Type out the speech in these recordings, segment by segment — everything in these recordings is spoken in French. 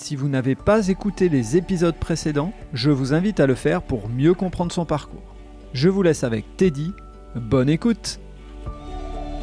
Si vous n'avez pas écouté les épisodes précédents, je vous invite à le faire pour mieux comprendre son parcours. Je vous laisse avec Teddy. Bonne écoute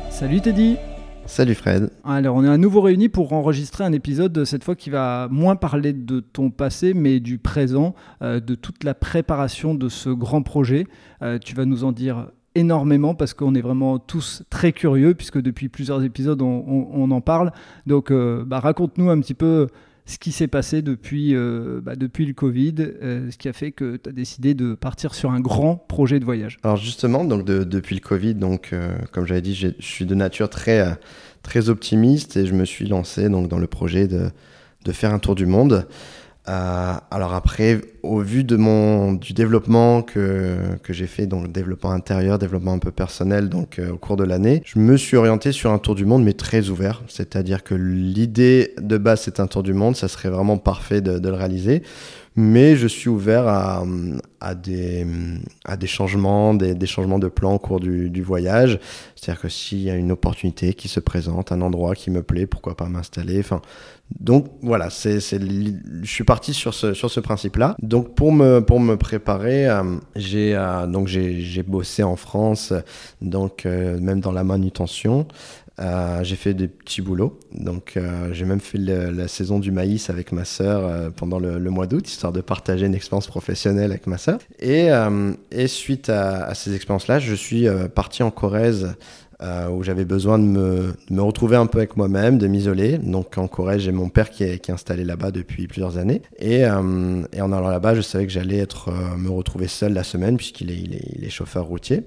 Salut Teddy Salut Fred. Alors, on est à nouveau réunis pour enregistrer un épisode cette fois qui va moins parler de ton passé, mais du présent, euh, de toute la préparation de ce grand projet. Euh, tu vas nous en dire énormément parce qu'on est vraiment tous très curieux, puisque depuis plusieurs épisodes, on, en parle. Donc, euh, bah, raconte-nous un petit peu ce qui s'est passé depuis, bah, depuis le Covid, ce qui a fait que tu as décidé de partir sur un grand projet de voyage. Alors justement, donc depuis le Covid, donc, comme j'avais dit, je suis de nature très très optimiste et je me suis lancé donc dans le projet de, de faire un tour du monde. Euh, alors après, au vu de mon du développement que, que j'ai fait, donc développement intérieur, développement un peu personnel, donc euh, au cours de l'année, je me suis orienté sur un tour du monde, mais très ouvert. C'est-à-dire que l'idée de base, c'est un tour du monde, ça serait vraiment parfait de, de le réaliser mais je suis ouvert à, des, changements, des, changements de plan au cours du, voyage. C'est-à-dire que s'il y a une opportunité qui se présente, un endroit qui me plaît, pourquoi pas m'installer. Enfin, donc voilà, je suis parti sur ce, principe-là. Donc pour me, préparer, euh, j'ai, euh, donc j'ai bossé en France, donc euh, même dans la manutention. Euh, j'ai fait des petits boulots. Donc, euh, j'ai même fait la saison du maïs avec ma sœur euh, pendant le, mois d'août, histoire de partager une expérience professionnelle avec ma sœur. Et, suite à, ces expériences-là, je suis parti en Corrèze. où j'avais besoin de me, retrouver un peu avec moi-même, de m'isoler. Donc en Corrèze, j'ai mon père qui est, installé là-bas depuis plusieurs années. Et, en allant là-bas, je savais que j'allais être me retrouver seul la semaine puisqu'il est, il est, il est chauffeur routier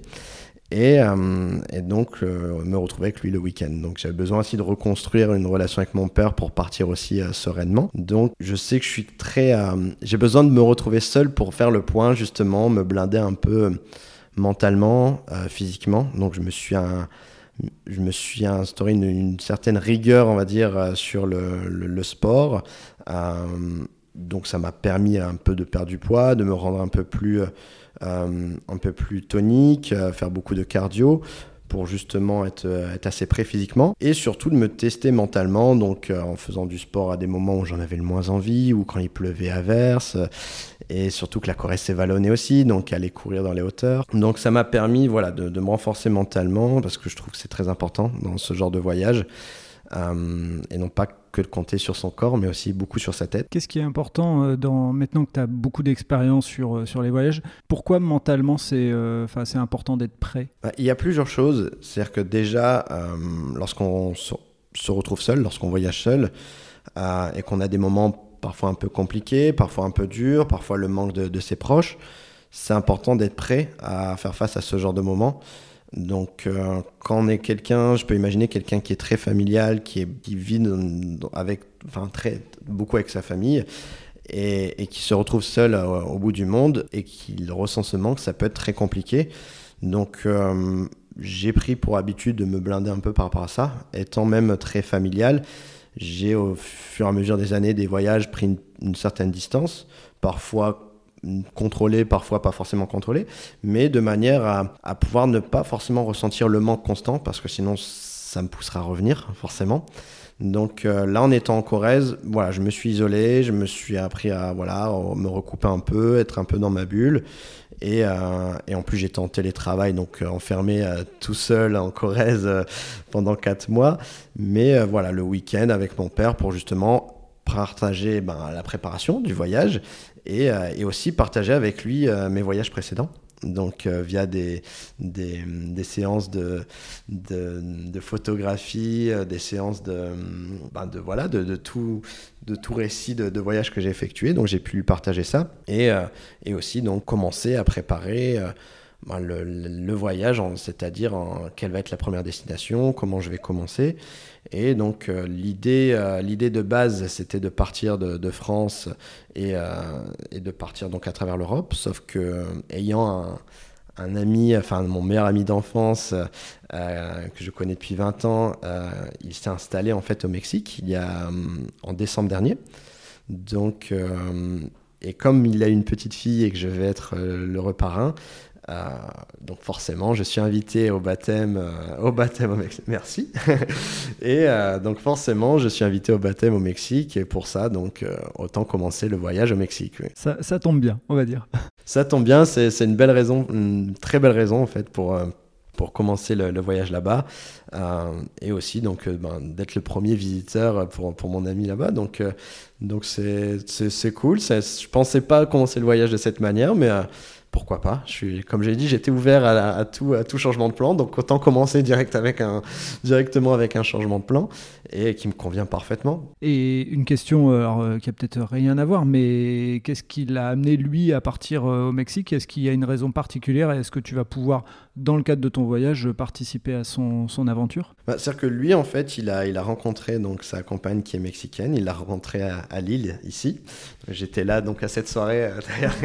et, euh, et donc euh, me retrouver avec lui le week-end. Donc j'avais besoin aussi de reconstruire une relation avec mon père pour partir aussi euh, sereinement. Donc je sais que je suis très, j'ai besoin de me retrouver seul pour faire le point justement, me blinder un peu mentalement, physiquement. Donc je me suis un, je me suis instauré une, certaine rigueur, on va dire, sur le, sport. donc ça m'a permis un peu de perdre du poids, de me rendre un peu plus un peu plus tonique, euh, faire beaucoup de cardio pour justement être, euh, être, assez prêt physiquement et surtout de me tester mentalement donc en faisant du sport à des moments où j'en avais le moins envie ou quand il pleuvait à verse et surtout que la Corée s'est vallonnée aussi donc aller courir dans les hauteurs. Donc ça m'a permis voilà de, me renforcer mentalement parce que je trouve que c'est très important dans ce genre de voyage euh, et non pas que de compter sur son corps, mais aussi beaucoup sur sa tête. Qu'est-ce qui est important euh, dans, maintenant que tu as beaucoup d'expérience sur, euh, sur les voyages Pourquoi mentalement c'est c'est important d'être prêt? Bah, Il y a plusieurs choses. C'est-à-dire que déjà, lorsqu'on se retrouve seul, lorsqu'on voyage seul, et qu'on a des moments parfois un peu compliqués, parfois un peu durs, parfois le manque de, de ses proches, c'est important d'être prêt à faire face à ce genre de moments. Donc, euh, quand on est quelqu'un, je peux imaginer quelqu'un qui est très familial, qui, est, vit avec, très, beaucoup avec sa famille et, qui se retrouve seul euh, au bout du monde et qui ressent ce manque, ça peut être très compliqué. Donc, euh, j'ai pris pour habitude de me blinder un peu par rapport à ça. Étant même très familial, j'ai au fur et à mesure des années des voyages pris une, une certaine distance, parfois contrôlé, parfois pas forcément contrôlé, mais de manière à, pouvoir ne pas forcément ressentir le manque constant, parce que sinon ça me poussera à revenir, forcément. Donc euh, là, en étant en Corrèze, voilà, je me suis isolé, je me suis appris à voilà, me recouper un peu, être un peu dans ma bulle. Et, euh, et en plus, j'étais en télétravail, donc euh, enfermé tout seul en Corrèze pendant quatre mois. Mais voilà, le week-end avec mon père pour justement partager ben, la préparation du voyage et, euh, et aussi partager avec lui euh, mes voyages précédents donc euh, via des, des, séances de, de, photographie, des séances de, ben de voilà, de, de, tout, de tout récit de, voyage que j'ai effectué. Donc j'ai pu lui partager ça et, et aussi donc commencer à préparer ben, le, voyage, c'est-à-dire quelle va être la première destination, comment je vais commencer. Et donc l'idée, l'idée de base, c'était de partir de, France et, et, de partir donc à travers l'Europe, sauf que ayant un, ami, enfin mon meilleur ami d'enfance euh, que je connais depuis 20 ans, euh, il s'est installé en fait au Mexique il y a euh, en décembre dernier. Donc et comme il a une petite fille et que je vais être le reparrain, donc forcément, je suis invité au baptême, au baptême au Mexique. Merci. et donc forcément, je suis invité au baptême au Mexique et pour ça, donc autant commencer le voyage au Mexique. Ça, ça, tombe bien, on va dire. Ça tombe bien, c'est une belle raison, une très belle raison en fait pour, euh, pour commencer le, voyage là-bas euh, et aussi donc euh, ben, d'être le premier visiteur pour, pour mon ami là-bas. Donc donc c'est cool. Je pensais pas commencer le voyage de cette manière, mais pourquoi pas. Je suis, Comme j'ai dit, j'étais ouvert à, tout, à tout changement de plan, donc autant commencer direct avec un, directement avec un changement de plan et qui me convient parfaitement. Et une question euh, alors, euh, qui a peut-être rien à voir, mais qu'est-ce qui l'a amené lui à partir euh, au Mexique? Est-ce qu'il y a une raison particulière? Est-ce que tu vas pouvoir, dans le cadre de ton voyage, participer à son, son aventure? Bah, C'est-à-dire que lui, en fait, il a, il a rencontré donc, sa compagne qui est mexicaine, il l'a rencontrée à, à Lille, ici. J'étais là donc à cette soirée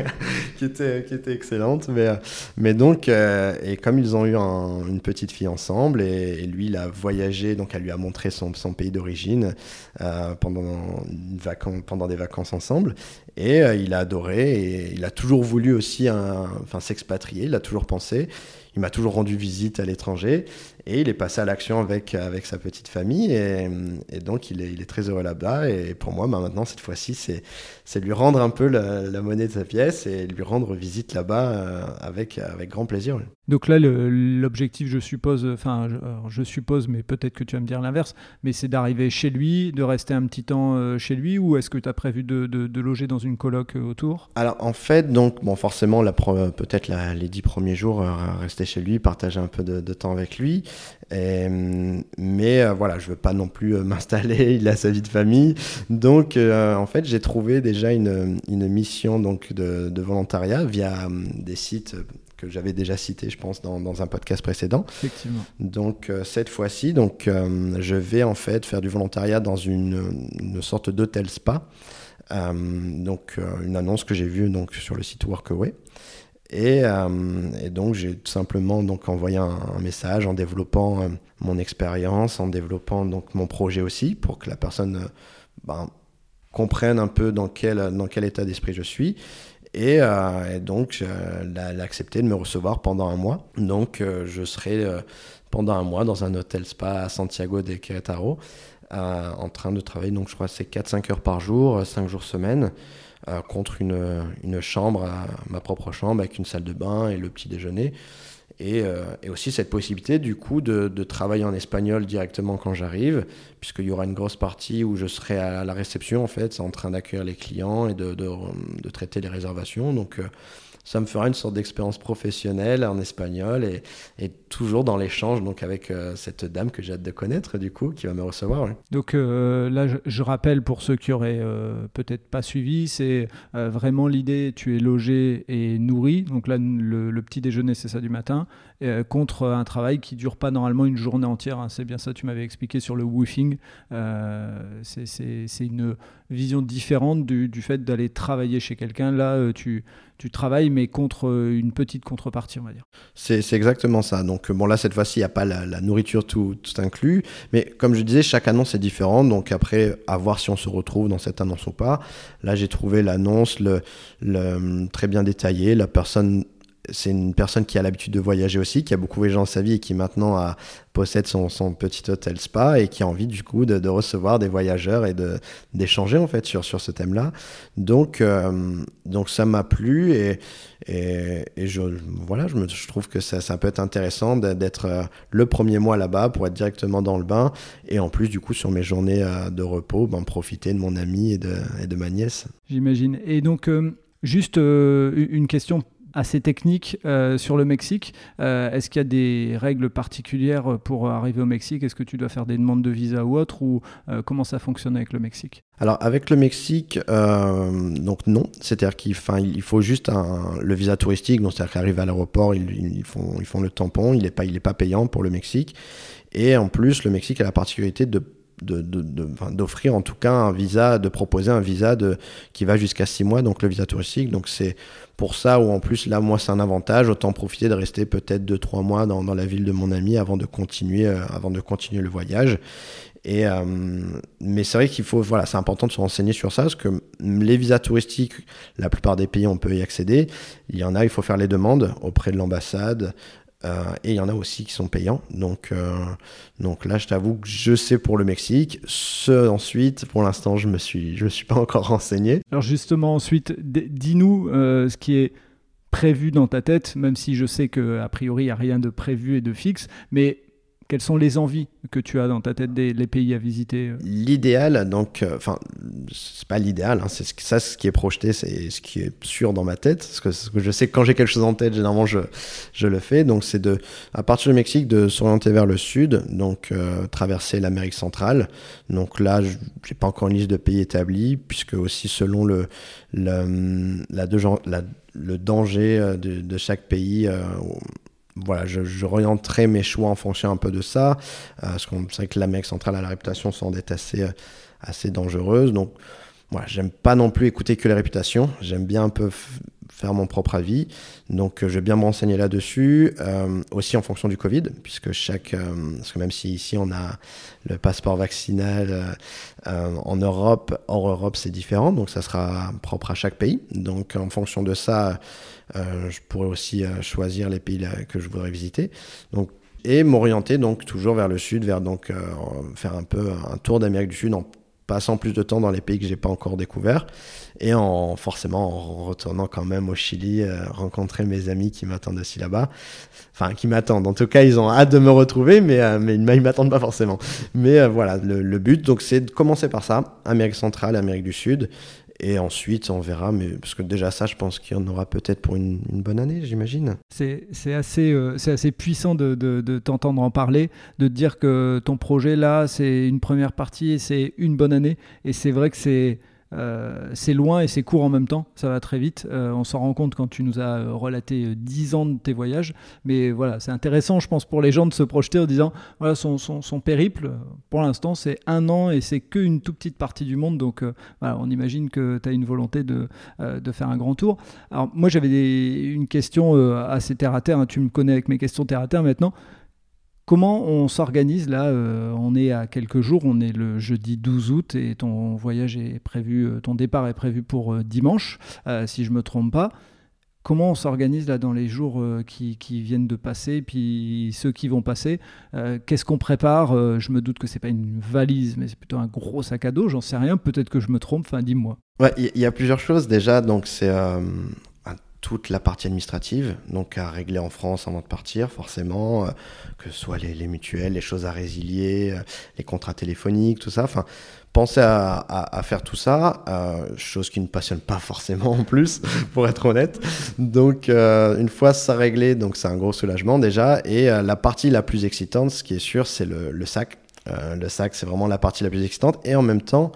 qui, était, qui était excellente. Mais, mais donc, et comme ils ont eu une petite fille ensemble, et, lui, il a voyagé, donc elle lui a montré son, pays d'origine euh, pendant, des vacances ensemble. Et euh, il a adoré et il a toujours voulu aussi enfin, s'expatrier, il a toujours pensé. Il m'a toujours rendu visite à l'étranger et il est passé à l'action avec, avec sa petite famille. Et, donc, il est, il est, très heureux là-bas. Et pour moi, bah, maintenant, cette fois-ci, c'est lui rendre un peu la, monnaie de sa pièce et lui rendre visite là-bas euh, avec, avec grand plaisir. Donc là, l'objectif, je suppose, enfin, je, suppose, mais peut-être que tu vas me dire l'inverse, mais c'est d'arriver chez lui, de rester un petit temps euh, chez lui, ou est-ce que tu as prévu de, de, loger dans une coloc euh, autour? Alors, en fait, donc, bon, forcément, peut-être les dix premiers jours, rester chez lui, partager un peu de, de temps avec lui. Euh, mais euh, voilà, je veux pas non plus euh, m'installer, il a sa vie de famille. Donc, en fait, j'ai trouvé déjà une, une mission donc, de, de volontariat via des sites que j'avais déjà cités, je pense, dans, dans, un podcast précédent. Effectivement. Donc, cette fois-ci, donc, je vais en fait faire du volontariat dans une, une sorte d'hôtel spa. donc, une annonce que j'ai vue donc, sur le site Workaway. Euh, et, donc j'ai tout simplement donc envoyé un, message en développant euh, mon expérience, en développant donc mon projet aussi pour que la personne euh, ben, comprenne un peu dans quel, état d'esprit je suis. Et, donc elle a accepté de me recevoir pendant un mois. Donc je serai pendant un mois dans un hôtel spa à Santiago de Querétaro en train de travailler, donc je crois c'est 4-5 heures par jour, 5 jours semaine. Euh, contre une, une, chambre, ma propre chambre, avec une salle de bain et le petit déjeuner. Et, euh, et aussi cette possibilité du coup de, de travailler en espagnol directement quand j'arrive, puisqu'il y aura une grosse partie où je serai à la réception en fait, en train d'accueillir les clients et de, de, de, traiter les réservations. Donc euh, ça me fera une sorte d'expérience professionnelle en espagnol et, toujours dans l'échange donc avec euh, cette dame que j'ai hâte de connaître du coup qui va me recevoir. Donc euh, là je, rappelle pour ceux qui auraient euh, peut-être pas suivi, c'est vraiment l'idée tu es logé et nourri donc là le, petit déjeuner c'est ça du matin contre un travail qui dure pas normalement une journée entière. Hein. c'est bien ça tu m'avais expliqué sur le woofing. c'est une vision différente du, fait d'aller travailler chez quelqu'un. Là tu tu travailles, mais contre euh, une petite contrepartie, on va dire. C'est exactement ça. Donc, bon, là, cette fois-ci, il n'y a pas la, nourriture tout, tout, inclus. Mais comme je disais, chaque annonce est différente. Donc, après, à voir si on se retrouve dans cette annonce ou pas. Là, j'ai trouvé l'annonce le, très bien détaillée. La personne c'est une personne qui a l'habitude de voyager aussi, qui a beaucoup voyagé dans sa vie et qui maintenant a, possède son, son, petit hôtel spa et qui a envie du coup de, de recevoir des voyageurs et d'échanger en fait sur, sur ce thème-là. Donc, euh, donc ça m'a plu et, et, et, je, voilà, je, me, je trouve que ça, ça peut être intéressant d'être euh, le premier mois là-bas pour être directement dans le bain et en plus du coup sur mes journées euh, de repos, ben, profiter de mon ami et de, et de ma nièce. J'imagine. Et donc, juste une question assez technique euh, sur le Mexique. Euh, est-ce qu'il y a des règles particulières pour arriver au Mexique? Est-ce que tu dois faire des demandes de visa ou autre? Ou euh, comment ça fonctionne avec le Mexique? Alors avec le Mexique, donc non. C'est-à-dire qu'il il faut juste le visa touristique. C'est-à-dire qu'arrive à l'aéroport, ils, font, le tampon. Il n'est pas payant pour le Mexique. Et en plus, le Mexique a la particularité de d'offrir en tout cas un visa, de proposer un visa de, qui va jusqu'à 6 mois, donc le visa touristique. Donc c'est pour ça ou en plus là moi c'est un avantage, autant profiter de rester peut-être 2-3 mois dans, dans, la ville de mon ami avant de continuer, euh, avant de continuer le voyage. Et, euh, mais c'est vrai qu'il faut, voilà, c'est important de se renseigner sur ça parce que les visas touristiques, la plupart des pays, on peut y accéder. Il y en a, il faut faire les demandes auprès de l'ambassade. Euh, et il y en a aussi qui sont payants. Donc, euh, donc là, je t'avoue que je sais pour le Mexique. Ensuite, pour l'instant, je me suis, suis pas encore renseigné. Alors justement, ensuite, dis-nous euh, ce qui est prévu dans ta tête, même si je sais que a priori il n'y a rien de prévu et de fixe, mais quelles sont les envies que tu as dans ta tête des pays à visiter euh L'idéal, donc, euh, enfin, c'est pas l'idéal, hein, c'est ça ce qui est projeté, c'est ce qui est sûr dans ma tête, parce que, je sais que quand j'ai quelque chose en tête, généralement je, le fais. Donc, c'est de, à partir du Mexique, de s'orienter vers le sud, donc euh, traverser l'Amérique centrale. Donc là, j'ai pas encore une liste de pays établis, puisque aussi selon le, danger de chaque pays voilà, je, je mes choix en fonction un peu de ça, euh, parce qu'on sait que l'Amérique centrale a la réputation sans d'être assez, euh, assez dangereuse. Donc, voilà, j'aime pas non plus écouter que les réputations. J'aime bien un peu faire mon propre avis. Donc, euh, je vais bien me renseigner là-dessus. aussi en fonction du Covid, puisque chaque. parce que même si ici on a le passeport vaccinal en Europe, hors Europe c'est différent. Donc, ça sera propre à chaque pays. Donc, en fonction de ça euh, je pourrais aussi euh, choisir les pays que je voudrais visiter. Donc, et m'orienter donc toujours vers le sud, vers donc euh, faire un peu un tour d'Amérique du Sud en passant plus de temps dans les pays que j'ai pas encore découverts. Et en forcément en retournant quand même au Chili rencontrer mes amis qui m'attendent aussi là-bas. Enfin qui m'attendent. En tout cas ils ont hâte de me retrouver mais mais ils m'attendent pas forcément. Mais voilà le, le, but donc c'est de commencer par ça. Amérique centrale Amérique du Sud et ensuite, on verra, mais parce que déjà ça, je pense qu'il y en aura peut-être pour une, bonne année, j'imagine. C'est assez, euh, assez puissant de, de, de t'entendre en parler, de te dire que ton projet là, c'est une première partie et c'est une bonne année. Et c'est vrai que c'est euh, c'est loin et c'est court en même temps, ça va très vite. Euh, on s'en rend compte quand tu nous as euh, relaté 10 ans de tes voyages. Mais voilà, c'est intéressant, je pense, pour les gens de se projeter en disant voilà, son, son, périple, pour l'instant, c'est un an et c'est qu'une toute petite partie du monde. Donc voilà, on imagine que tu as une volonté de, de, faire un grand tour. Alors, moi, j'avais une question assez terre à terre. Hein. tu me connais avec mes questions terre à terre maintenant. Comment on s'organise là euh, On est à quelques jours, on est le jeudi 12 août et ton voyage est prévu, euh, ton départ est prévu pour euh, dimanche, si je me trompe pas. Comment on s'organise là dans les jours qui, viennent de passer, puis ceux qui vont passer Qu'est-ce qu'on prépare Je me doute que c'est pas une valise, mais c'est plutôt un gros sac à dos. J'en sais rien. Peut-être que je me trompe. Dis-moi. Il y, a plusieurs choses déjà. Donc c'est toute la partie administrative, donc à régler en France avant de partir, forcément, euh, que ce soit les, mutuelles, les choses à résilier, euh, les contrats téléphoniques, tout ça. Enfin, penser à, faire tout ça, euh, chose qui ne passionne pas forcément en plus, pour être honnête. Donc, une fois ça réglé, donc c'est un gros soulagement déjà. Et la partie la plus excitante, ce qui est sûr, c'est le, sac. le sac, c'est vraiment la partie la plus excitante et en même temps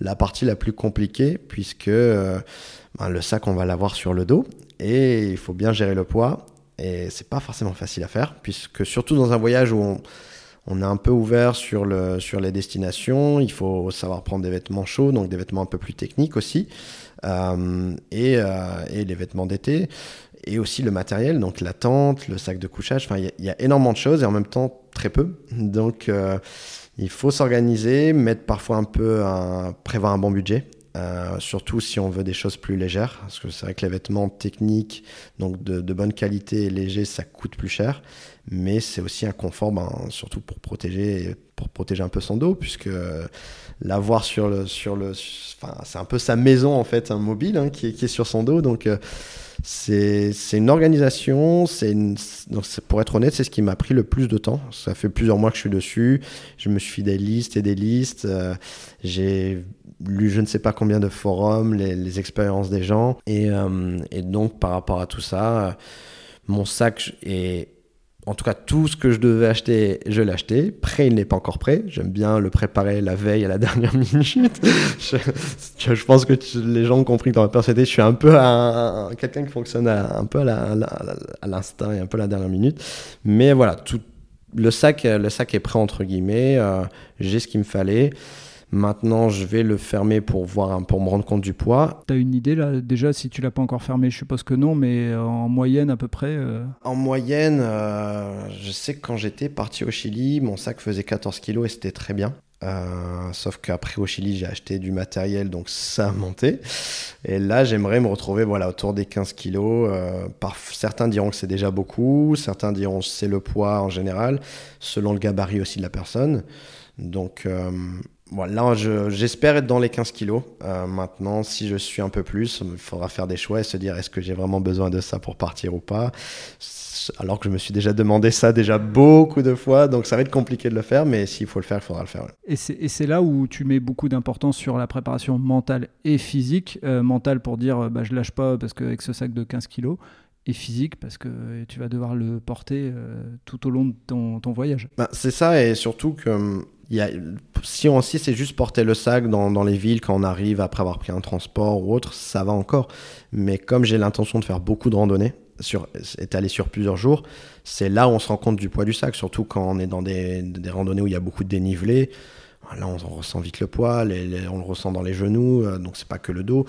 la partie la plus compliquée, puisque ben, le sac, on va l'avoir sur le dos et il faut bien gérer le poids. Et c'est pas forcément facile à faire, puisque surtout dans un voyage où on, est un peu ouvert sur, le, sur les destinations, il faut savoir prendre des vêtements chauds, donc des vêtements un peu plus techniques aussi, euh, et, euh, et, les vêtements d'été, et aussi le matériel, donc la tente, le sac de couchage, enfin il y, a énormément de choses et en même temps très peu. Donc euh, il faut s'organiser, mettre parfois un peu, prévoir un bon budget. Euh, surtout si on veut des choses plus légères, parce que c'est vrai que les vêtements techniques, donc de, bonne qualité et légers, ça coûte plus cher, mais c'est aussi un confort, ben, surtout pour protéger, pour protéger un peu son dos, puisque l'avoir sur le, sur le, enfin, c'est un peu sa maison en fait, un mobile hein, qui, qui, est, sur son dos, donc euh, c'est une organisation, c'est pour être honnête, c'est ce qui m'a pris le plus de temps. Ça fait plusieurs mois que je suis dessus. Je me suis fait des listes et des listes. Euh, j'ai je ne sais pas combien de forums, les, expériences des gens. Et, euh, et, donc, par rapport à tout ça, euh, mon sac est en tout cas, tout ce que je devais acheter, je l'ai acheté. Prêt, il n'est pas encore prêt. J'aime bien le préparer la veille à la dernière minute. je, pense que les gens ont compris que dans ma personnalité, je suis un peu un, quelqu'un qui fonctionne un peu à l'instinct et un peu à la dernière minute. Mais voilà, tout, le sac, le sac est prêt entre guillemets. J'ai ce qu'il me fallait. Maintenant, je vais le fermer pour voir, pour me rendre compte du poids. Tu as une idée là déjà si tu l'as pas encore fermé Je suppose que non, mais en moyenne à peu près. En moyenne, je sais que quand j'étais parti au Chili, mon sac faisait 14 kg et c'était très bien. Euh, sauf qu'après au Chili, j'ai acheté du matériel, donc ça a monté. Et là, j'aimerais me retrouver voilà, autour des 15 kilos. Euh, par, certains diront que c'est déjà beaucoup, certains diront que c'est le poids en général, selon le gabarit aussi de la personne. Donc euh, voilà, j'espère être dans les 15 kilos. maintenant, si je suis un peu plus, il faudra faire des choix et se dire est-ce que j'ai vraiment besoin de ça pour partir ou pas? Alors que je me suis déjà demandé ça déjà beaucoup de fois, donc ça va être compliqué de le faire, mais s'il faut le faire, il faudra le faire. Et c'est là où tu mets beaucoup d'importance sur la préparation mentale et physique. Euh, mentale pour dire euh, bah, je lâche pas parce qu'avec ce sac de 15 kilos, et physique parce que tu vas devoir le porter euh, tout au long de ton, voyage. Bah, c'est ça, et surtout que hum, y a, si on si c'est juste porter le sac dans, dans, les villes quand on arrive après avoir pris un transport ou autre, ça va encore. Mais comme j'ai l'intention de faire beaucoup de randonnées, sur, étalé sur plusieurs jours, c'est là où on se rend compte du poids du sac, surtout quand on est dans des, randonnées où il y a beaucoup de dénivelé. Là, on, ressent vite le poids, on le ressent dans les genoux, euh, donc c'est pas que le dos.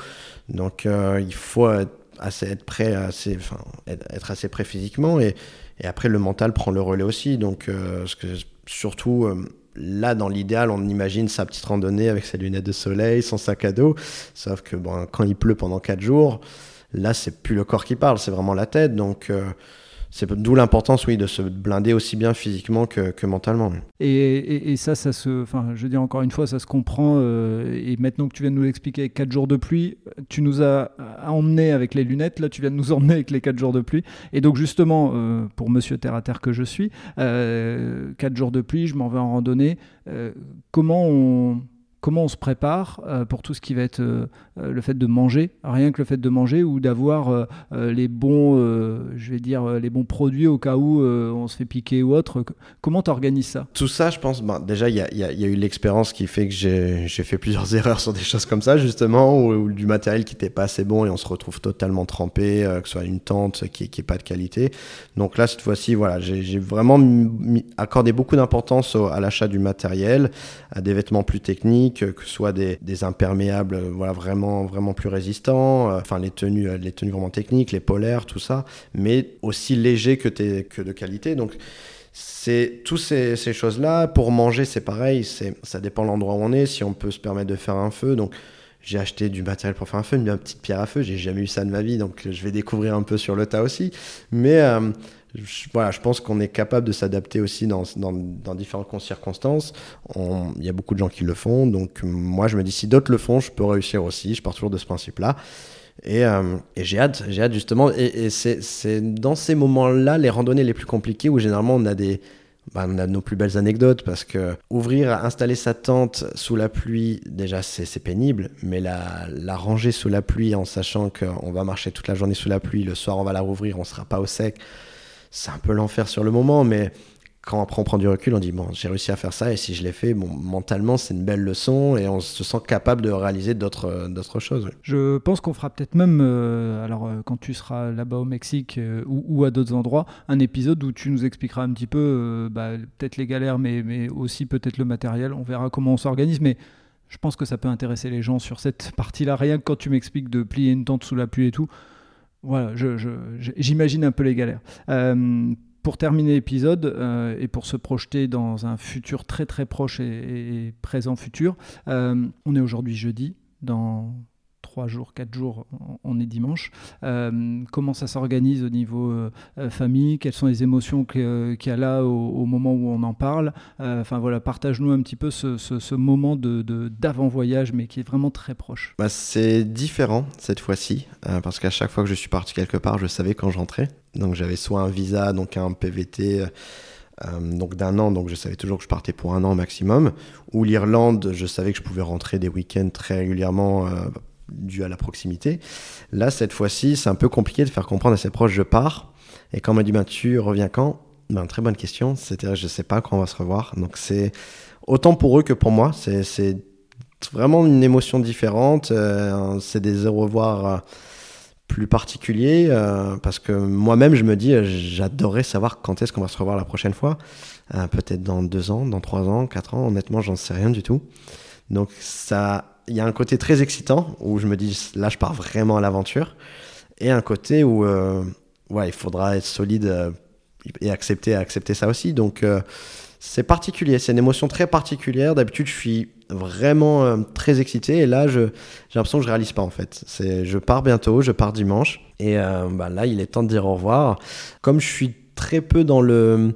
Donc euh, il faut être, être prêt, assez, enfin, être, assez prêt physiquement, et, après le mental prend le relais aussi. Donc euh, surtout là, dans l'idéal, on imagine sa petite randonnée avec ses lunettes de soleil, son sac à dos. Sauf que quand il pleut pendant 4 jours, Là, c'est plus le corps qui parle, c'est vraiment la tête. Donc, euh, c'est d'où l'importance, oui, de se blinder aussi bien physiquement que, mentalement. Et, ça, ça se, enfin, je veux dire encore une fois, ça se comprend. Euh, et maintenant que tu viens de nous l'expliquer, 4 jours de pluie, tu nous as emmenés avec les lunettes. Là, tu viens de nous emmener avec les 4 jours de pluie. Et donc, justement, euh, pour Monsieur Terre à Terre que je suis, 4 jours de pluie, je m'en vais en randonnée. comment on comment on se prépare euh, pour tout ce qui va être euh, euh, le fait de manger, rien que le fait de manger ou d'avoir les bons, je vais dire les bons produits au cas où on se fait piquer ou autre. Comment tu organises ça? Tout ça, je pense, ben, déjà il y, a, eu l'expérience qui fait que j'ai fait plusieurs erreurs sur des choses comme ça justement, ou, du matériel qui n'était pas assez bon et on se retrouve totalement trempé, que ce soit une tente qui n'est pas de qualité. Donc là, cette fois-ci, voilà, j'ai vraiment accordé beaucoup d'importance à l'achat du matériel, à des vêtements plus techniques que ce soit des, imperméables euh, voilà, vraiment, vraiment plus résistants, euh, enfin les tenues, euh, les tenues vraiment techniques, les polaires, tout ça, mais aussi légers que, que de qualité. Donc c'est toutes ces, choses-là. Pour manger, c'est pareil, ça dépend l'endroit où on est, si on peut se permettre de faire un feu. Donc j'ai acheté du matériel pour faire un feu, une petite pierre à feu, j'ai jamais eu ça de ma vie, donc je vais découvrir un peu sur le tas aussi. Mais je, voilà, je pense qu'on est capable de s'adapter aussi dans, dans, différentes circonstances. Il y a beaucoup de gens qui le font, donc moi je me dis si d'autres le font, je peux réussir aussi. Je pars toujours de ce principe-là. Et, euh, et j'ai hâte, j'ai hâte justement. Et, c'est dans ces moments-là, les randonnées les plus compliquées, où généralement on a des, bah, on a nos plus belles anecdotes parce que ouvrir, installer sa tente sous la pluie, déjà c'est pénible, mais la, la, ranger sous la pluie en sachant qu'on va marcher toute la journée sous la pluie, le soir on va la rouvrir, on sera pas au sec c'est un peu l'enfer sur le moment, mais quand après on prend du recul, on dit bon, j'ai réussi à faire ça et si je l'ai fait, bon, mentalement c'est une belle leçon et on se sent capable de réaliser d'autres euh, d'autres choses. Je pense qu'on fera peut-être même, euh, alors euh, quand tu seras là-bas au Mexique ou, à d'autres endroits, un épisode où tu nous expliqueras un petit peu, bah, peut-être les galères, mais, mais aussi peut-être le matériel. On verra comment on s'organise, mais je pense que ça peut intéresser les gens sur cette partie-là. Rien que quand tu m'expliques de plier une tente sous la pluie et tout voilà, j'imagine un peu les galères. Euh, pour terminer l'épisode euh, et pour se projeter dans un futur très très proche et, présent futur, euh, on est aujourd'hui jeudi. Dans trois jours, quatre jours, on est dimanche. Euh, comment ça s'organise au niveau euh, euh, famille? Quelles sont les émotions qu'il y a là au, moment où on en parle? Enfin voilà, partage-nous un petit peu ce, moment de, d'avant-voyage, mais qui est vraiment très proche. Bah, c'est différent cette fois-ci, parce qu'à chaque fois que je suis parti quelque part, je savais quand j'entrais. Donc j'avais soit un visa, donc un PVT. donc d'un an, donc je savais toujours que je partais pour un an maximum. Ou l'Irlande, je savais que je pouvais rentrer des week-ends très régulièrement dû à la proximité. Là, cette fois-ci, c'est un peu compliqué de faire comprendre à ses proches je pars. Et quand on m'a dit ben, tu reviens quand? Ben, Très bonne question. C'est-à-dire, je ne sais pas quand on va se revoir. Donc, c'est autant pour eux que pour moi. C'est vraiment une émotion différente. Euh, c'est des au revoir euh, plus particulier parce que moi-même je me dis j'adorerais savoir quand est-ce qu'on va se revoir la prochaine fois. Peut-être dans deux ans, dans trois ans, quatre ans. Honnêtement, j'en sais rien du tout. Donc ça, il y a un côté très excitant où je me dis là je pars vraiment à l'aventure et un côté où ouais, il faudra être solide et accepter, accepter ça aussi. Donc, euh, c'est particulier, c'est une émotion très particulière. D'habitude, je suis vraiment euh, très excité et là, j'ai l'impression que je réalise pas en fait. Je pars bientôt, je pars dimanche et euh, bah, là, il est temps de dire au revoir. Comme je suis très peu dans le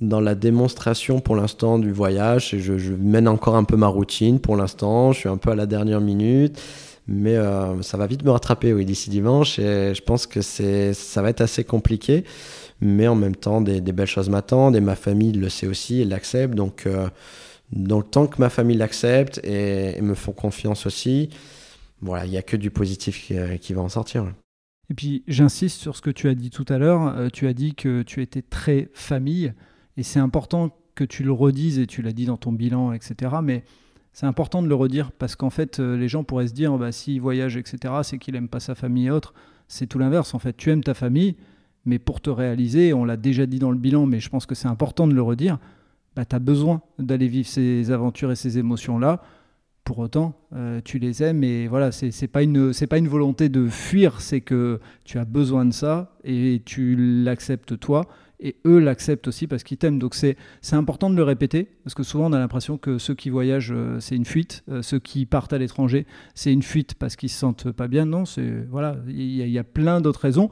dans la démonstration pour l'instant du voyage, je, mène encore un peu ma routine pour l'instant. Je suis un peu à la dernière minute. Mais ça va vite me rattraper oui, d'ici dimanche et je pense que ça va être assez compliqué mais en même temps, des, belles choses m'attendent et ma famille le sait aussi et l'accepte. Donc, euh, donc, tant que ma famille l'accepte et, me font confiance aussi, voilà, il n'y a que du positif qui, va en sortir. Et puis, j'insiste sur ce que tu as dit tout à l'heure. Euh, tu as dit que tu étais très famille et c'est important que tu le redises et tu l'as dit dans ton bilan, etc. Mais c'est important de le redire parce qu'en fait, euh, les gens pourraient se dire, bah, s'il voyage, etc., c'est qu'il n'aime pas sa famille et autres. C'est tout l'inverse. En fait, tu aimes ta famille, mais pour te réaliser, on l'a déjà dit dans le bilan, mais je pense que c'est important de le redire, bah, tu as besoin d'aller vivre ces aventures et ces émotions-là. Pour autant, euh, tu les aimes et voilà, c'est pas, une, pas une volonté de fuir, c'est que tu as besoin de ça et tu l'acceptes toi et eux l'acceptent aussi parce qu'ils t'aiment. Donc c'est important de le répéter parce que souvent on a l'impression que ceux qui voyagent, euh, c'est une fuite. Euh, ceux qui partent à l'étranger, c'est une fuite parce qu'ils se sentent pas bien. Non, voilà, il y, a plein d'autres raisons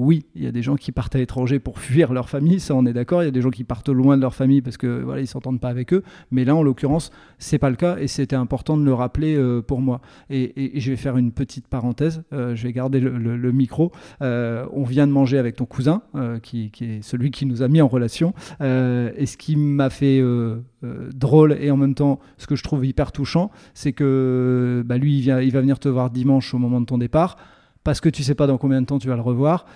oui, il y a des gens qui partent à l'étranger pour fuir leur famille, ça on est d'accord. Il y a des gens qui partent loin de leur famille parce que voilà, ils s'entendent pas avec eux. Mais là, en l'occurrence, c'est pas le cas et c'était important de le rappeler euh, pour moi. Et, je vais faire une petite parenthèse. Euh, je vais garder le, micro. Euh, on vient de manger avec ton cousin, qui, est celui qui nous a mis en relation. et ce qui m'a fait drôle et en même temps ce que je trouve hyper touchant, c'est que bah, lui, il, vient, il va venir te voir dimanche au moment de ton départ parce que tu sais pas dans combien de temps tu vas le revoir.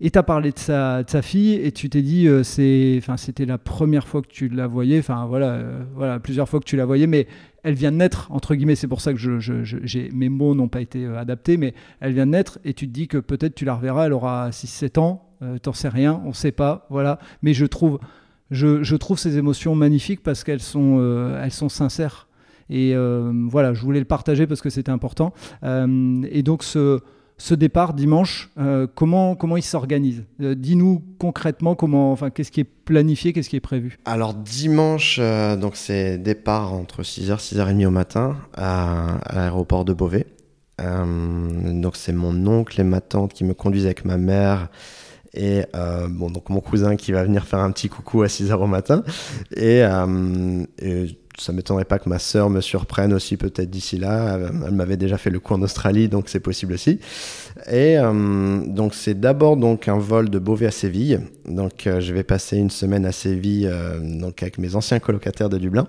Et tu as parlé de sa, de sa, fille et tu t'es dit, euh, c'était la première fois que tu la voyais, enfin voilà, euh, voilà, plusieurs fois que tu la voyais, mais elle vient de naître, entre guillemets, c'est pour ça que je, j'ai, mes mots n'ont pas été euh, adaptés, mais elle vient de naître et tu te dis que peut-être tu la reverras, elle aura 6-7 ans, t'en sais rien, on sait pas, voilà, mais je trouve, je, je trouve ces émotions magnifiques parce qu'elles sont, elles sont sincères. Et voilà, je voulais le partager parce que c'était important. et donc ce ce départ dimanche, euh, comment, comment il s'organise? Euh, Dis-nous concrètement comment, enfin, qu'est-ce qui est planifié, qu'est-ce qui est prévu? Alors dimanche, euh, donc c'est départ entre 6h, 6h30 au matin à, l'aéroport de Beauvais. donc c'est mon oncle et ma tante qui me conduisent avec ma mère et bon donc mon cousin qui va venir faire un petit coucou à 6h au matin. Et, et ça m'étonnerait pas que ma sœur me surprenne aussi peut-être d'ici là. Elle m'avait déjà fait le coup en Australie, donc c'est possible aussi. Et euh, donc c'est d'abord donc un vol de Beauvais à Séville. Donc euh, je vais passer une semaine à Séville euh, donc avec mes anciens colocataires de Dublin.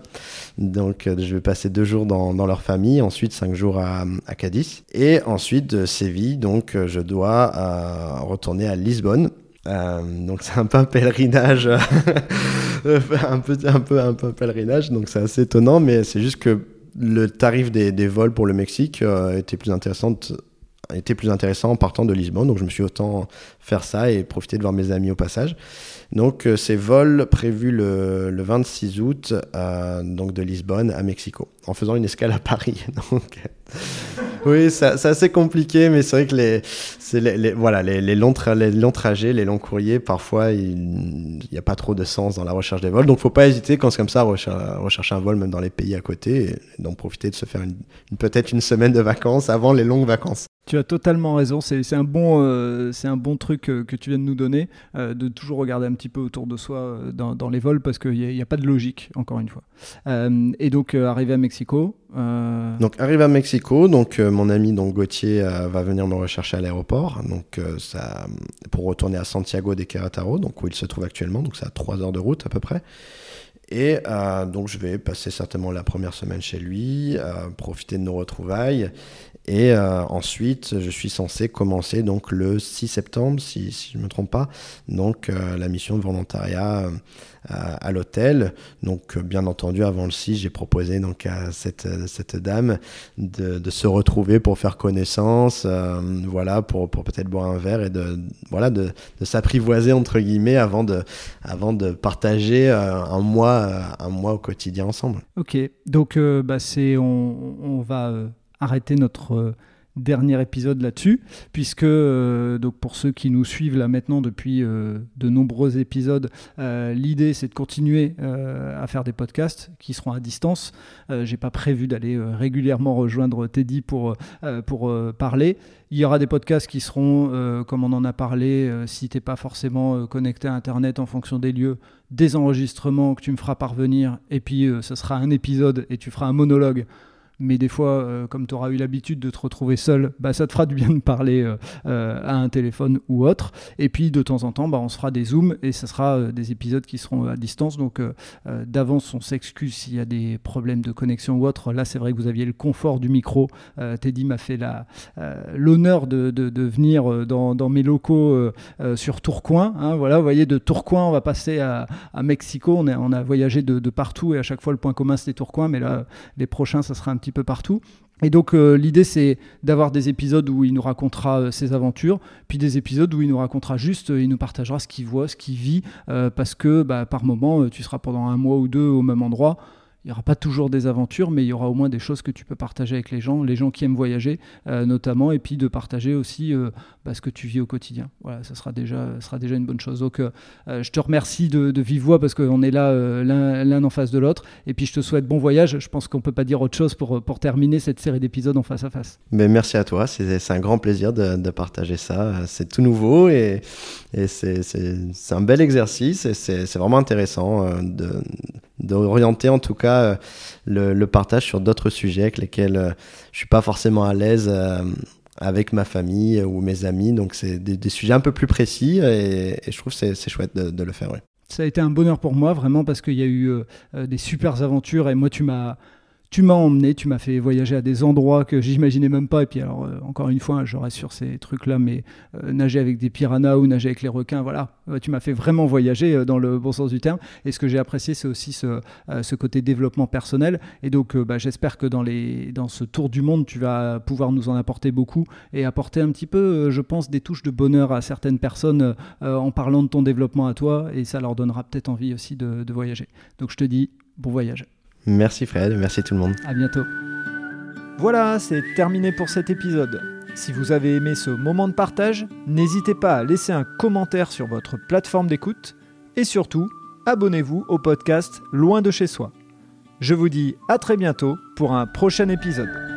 Donc je vais passer deux jours dans, leur famille, ensuite cinq jours à, à, Cadiz. Et ensuite Séville, donc je dois retourner à Lisbonne euh, donc c'est un peu un pèlerinage, un, peu, un, peu, un peu un pèlerinage, donc c'est assez étonnant, mais c'est juste que le tarif des, des vols pour le Mexique euh, était plus intéressant était plus intéressant en partant de Lisbonne, donc je me suis autant faire ça et profiter de voir mes amis au passage. Donc euh, ces vols prévus le, le 26 août, donc de Lisbonne à Mexico, en faisant une escale à Paris. oui, c'est assez compliqué, mais c'est vrai que les, voilà, les, longs trajets, les longs courriers, parfois, il n'y a pas trop de sens dans la recherche des vols. Donc, faut pas hésiter quand c'est comme ça, à rechercher un vol même dans les pays à côté, et donc profiter de se faire peut-être une semaine de vacances avant les longues vacances. Tu as totalement raison. C'est un, bon, euh, un bon truc euh, que tu viens de nous donner, euh, de toujours regarder un petit peu autour de soi dans, les vols, parce qu'il n'y a, pas de logique, encore une fois. et donc, arrivé à Mexico. Donc, arrivé à Mexico, donc mon ami donc, Gauthier va venir me rechercher à l'aéroport, pour retourner à Santiago de Querétaro, donc, où il se trouve actuellement. Donc, c'est à 3 heures de route à peu près. Et donc je vais passer certainement la première semaine chez lui, profiter de nos retrouvailles Et ensuite, je suis censé commencer donc le 6 septembre, si, je ne me trompe pas, donc la mission de volontariat à, l'hôtel. Donc, bien entendu, avant le 6, j'ai proposé donc à cette, cette dame de, se retrouver pour faire connaissance, voilà, pour, pour peut-être boire un verre et de, voilà, de s'apprivoiser entre guillemets avant de, avant de partager un mois, un mois au quotidien ensemble. Ok, donc bah, c'est, on, on va arrêter notre dernier épisode là-dessus, puisque euh, donc pour ceux qui nous suivent là maintenant depuis euh, de nombreux épisodes, euh, l'idée c'est de continuer à faire des podcasts qui seront à distance. J'ai pas prévu d'aller régulièrement rejoindre Teddy pour, pour parler. Il y aura des podcasts qui seront, comme on en a parlé, si t'es pas forcément connecté à Internet en fonction des lieux, des enregistrements que tu me feras parvenir, et puis ce sera un épisode et tu feras un monologue mais des fois, euh, comme tu auras eu l'habitude de te retrouver seul, bah, ça te fera du bien de parler euh, euh, à un téléphone ou autre. Et puis de temps en temps, bah, on se fera des zooms et ça sera des épisodes qui seront à distance. Donc d'avance, on s'excuse s'il y a des problèmes de connexion ou autre. Là, c'est vrai que vous aviez le confort du micro. Teddy m'a fait l'honneur de, venir dans, mes locaux sur Tourcoing. Hein, voilà, vous voyez, de Tourcoing, on va passer à, Mexico. On a voyagé de, de, partout et à chaque fois, le point commun, c'était Tourcoing. Mais là, les prochains, ça sera un petit peu partout. Et donc euh, l'idée c'est d'avoir des épisodes où il nous racontera euh, ses aventures, puis des épisodes où il nous racontera juste, euh, il nous partagera ce qu'il voit, ce qu'il vit, parce que bah, par moment tu seras pendant un mois ou deux au même endroit. Il n'y aura pas toujours des aventures, mais il y aura au moins des choses que tu peux partager avec les gens, les gens qui aiment voyager notamment, et puis de partager aussi bah, ce que tu vis au quotidien. Voilà, ça sera déjà, sera déjà une bonne chose. Donc je te remercie de, de vive voix parce qu'on est là l'un en face de l'autre, et puis je te souhaite bon voyage. Je pense qu'on ne peut pas dire autre chose pour, pour terminer cette série d'épisodes en face à face. Mais merci à toi, c'est un grand plaisir de, de partager ça. C'est tout nouveau et, et c'est un bel exercice et c'est vraiment intéressant de d'orienter en tout cas euh, le, partage sur d'autres sujets avec lesquels euh, je suis pas forcément à l'aise euh, avec ma famille ou mes amis. Donc c'est des, sujets un peu plus précis et, je trouve que c'est chouette de, le faire. Ça a été un bonheur pour moi vraiment parce qu'il y a eu euh, des super aventures et moi tu m'as tu m'as emmené, tu m'as fait voyager à des endroits que j'imaginais même pas. Et puis alors, euh, encore une fois, je reste sur ces trucs-là, mais euh, nager avec des piranhas ou nager avec les requins, voilà, euh, tu m'as fait vraiment voyager dans le bon sens du terme. Et ce que j'ai apprécié, c'est aussi ce, côté développement personnel. Et donc, bah, j'espère que dans, dans ce tour du monde, tu vas pouvoir nous en apporter beaucoup et apporter un petit peu, je pense, des touches de bonheur à certaines personnes en parlant de ton développement à toi. Et ça leur donnera peut-être envie aussi de voyager. Donc, je te dis, bon voyage. Merci Fred, merci tout le monde. À bientôt. Voilà, c'est terminé pour cet épisode. Si vous avez aimé ce moment de partage, n'hésitez pas à laisser un commentaire sur votre plateforme d'écoute et surtout, abonnez-vous au podcast Loin de chez soi. Je vous dis à très bientôt pour un prochain épisode.